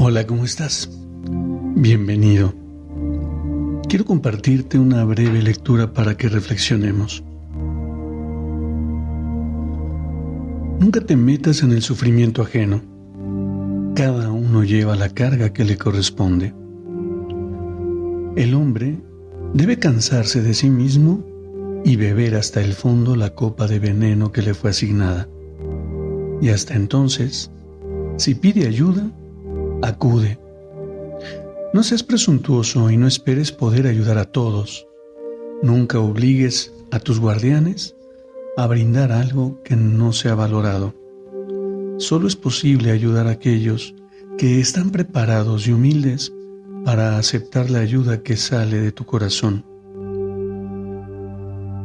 Hola, ¿cómo estás? Bienvenido. Quiero compartirte una breve lectura para que reflexionemos. Nunca te metas en el sufrimiento ajeno. Cada uno lleva la carga que le corresponde. El hombre debe cansarse de sí mismo y beber hasta el fondo la copa de veneno que le fue asignada. Y hasta entonces, si pide ayuda, acude. No seas presuntuoso y no esperes poder ayudar a todos. Nunca obligues a tus guardianes a brindar algo que no sea valorado. Solo es posible ayudar a aquellos que están preparados y humildes para aceptar la ayuda que sale de tu corazón.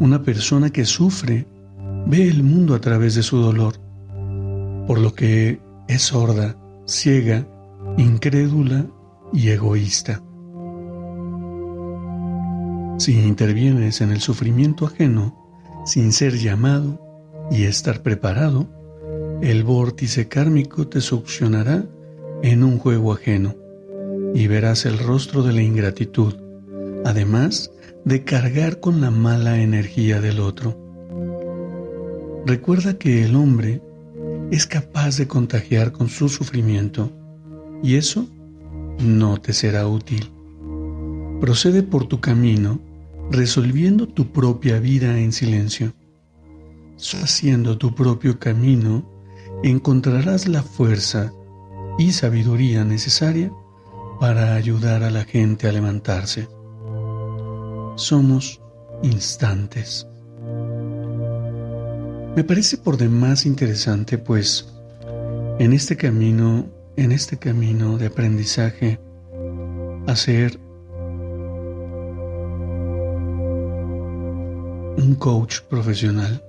Una persona que sufre ve el mundo a través de su dolor, por lo que es sorda, ciega incrédula y egoísta. Si intervienes en el sufrimiento ajeno sin ser llamado y estar preparado, el vórtice kármico te succionará en un juego ajeno y verás el rostro de la ingratitud, además de cargar con la mala energía del otro. Recuerda que el hombre es capaz de contagiar con su sufrimiento y eso no te será útil. Procede por tu camino resolviendo tu propia vida en silencio. Haciendo tu propio camino, encontrarás la fuerza y sabiduría necesaria para ayudar a la gente a levantarse. Somos instantes. Me parece por demás interesante, pues en este camino en este camino de aprendizaje a ser un coach profesional,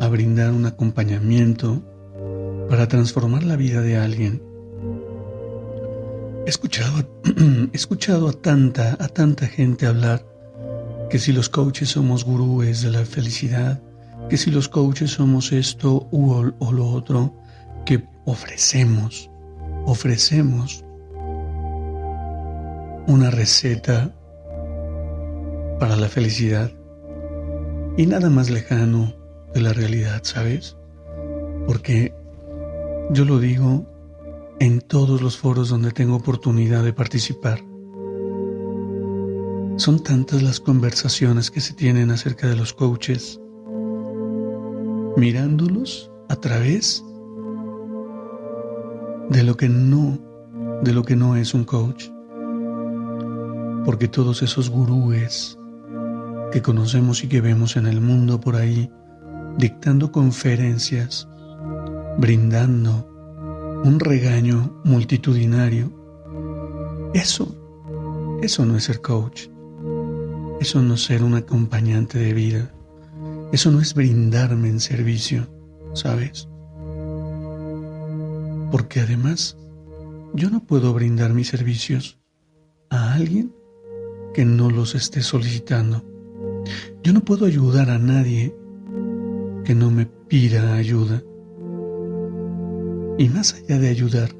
a brindar un acompañamiento para transformar la vida de alguien. He escuchado, he escuchado a tanta, a tanta gente hablar que si los coaches somos gurúes de la felicidad, que si los coaches somos esto o lo otro, que ofrecemos ofrecemos una receta para la felicidad y nada más lejano de la realidad, ¿sabes? Porque yo lo digo en todos los foros donde tengo oportunidad de participar. Son tantas las conversaciones que se tienen acerca de los coaches, mirándolos a través de lo que no, de lo que no es un coach. Porque todos esos gurúes que conocemos y que vemos en el mundo por ahí, dictando conferencias, brindando un regaño multitudinario, eso, eso no es ser coach. Eso no es ser un acompañante de vida. Eso no es brindarme en servicio, ¿sabes? Porque además yo no puedo brindar mis servicios a alguien que no los esté solicitando. Yo no puedo ayudar a nadie que no me pida ayuda. Y más allá de ayudar,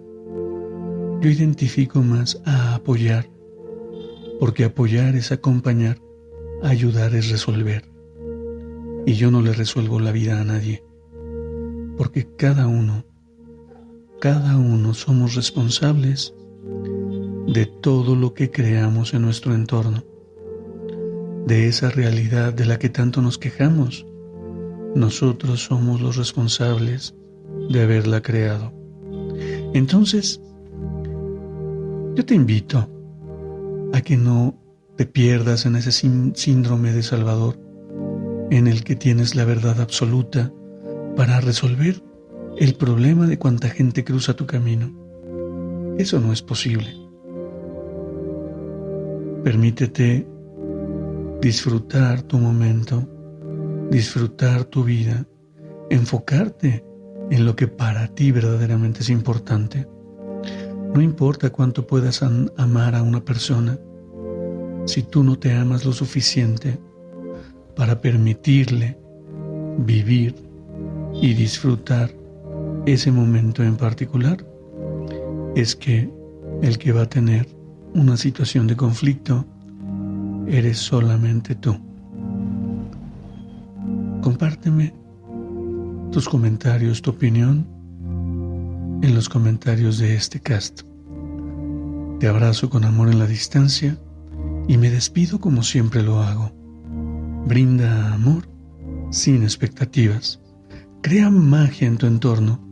yo identifico más a apoyar, porque apoyar es acompañar, ayudar es resolver. Y yo no le resuelvo la vida a nadie, porque cada uno cada uno somos responsables de todo lo que creamos en nuestro entorno, de esa realidad de la que tanto nos quejamos. Nosotros somos los responsables de haberla creado. Entonces, yo te invito a que no te pierdas en ese síndrome de Salvador en el que tienes la verdad absoluta para resolver el problema de cuánta gente cruza tu camino. Eso no es posible. Permítete disfrutar tu momento, disfrutar tu vida, enfocarte en lo que para ti verdaderamente es importante. No importa cuánto puedas amar a una persona, si tú no te amas lo suficiente para permitirle vivir y disfrutar ese momento en particular, es que el que va a tener una situación de conflicto eres solamente tú. Compárteme tus comentarios, tu opinión en los comentarios de este cast. Te abrazo con amor en la distancia y me despido como siempre lo hago. Brinda amor sin expectativas. Crea magia en tu entorno